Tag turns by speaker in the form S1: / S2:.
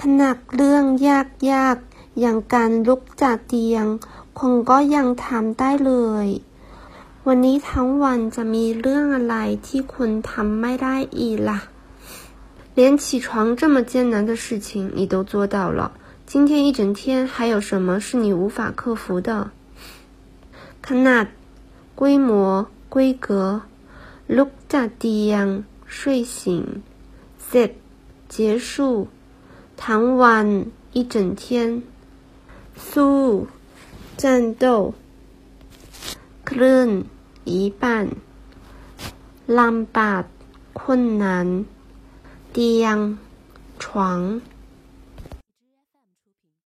S1: ขนาดเรื่องยากๆ อย่างการลุกจากเตียงคุณก็ยังทำได้เลย วันนี้ทั้งวันจะมีเรื่องอะไรที่คุณทำไม่ได้อีกล่ะ
S2: 连起床这么艰难的事情你都做到了，今天一整天还有什么是你无法克服的？
S1: ขนาด规模、规格ลุกจากเตียง睡醒เสร็จ结束 ทั้งวัน一整天สู้战斗ครึ่ง一半ลำบาก困难เตียง床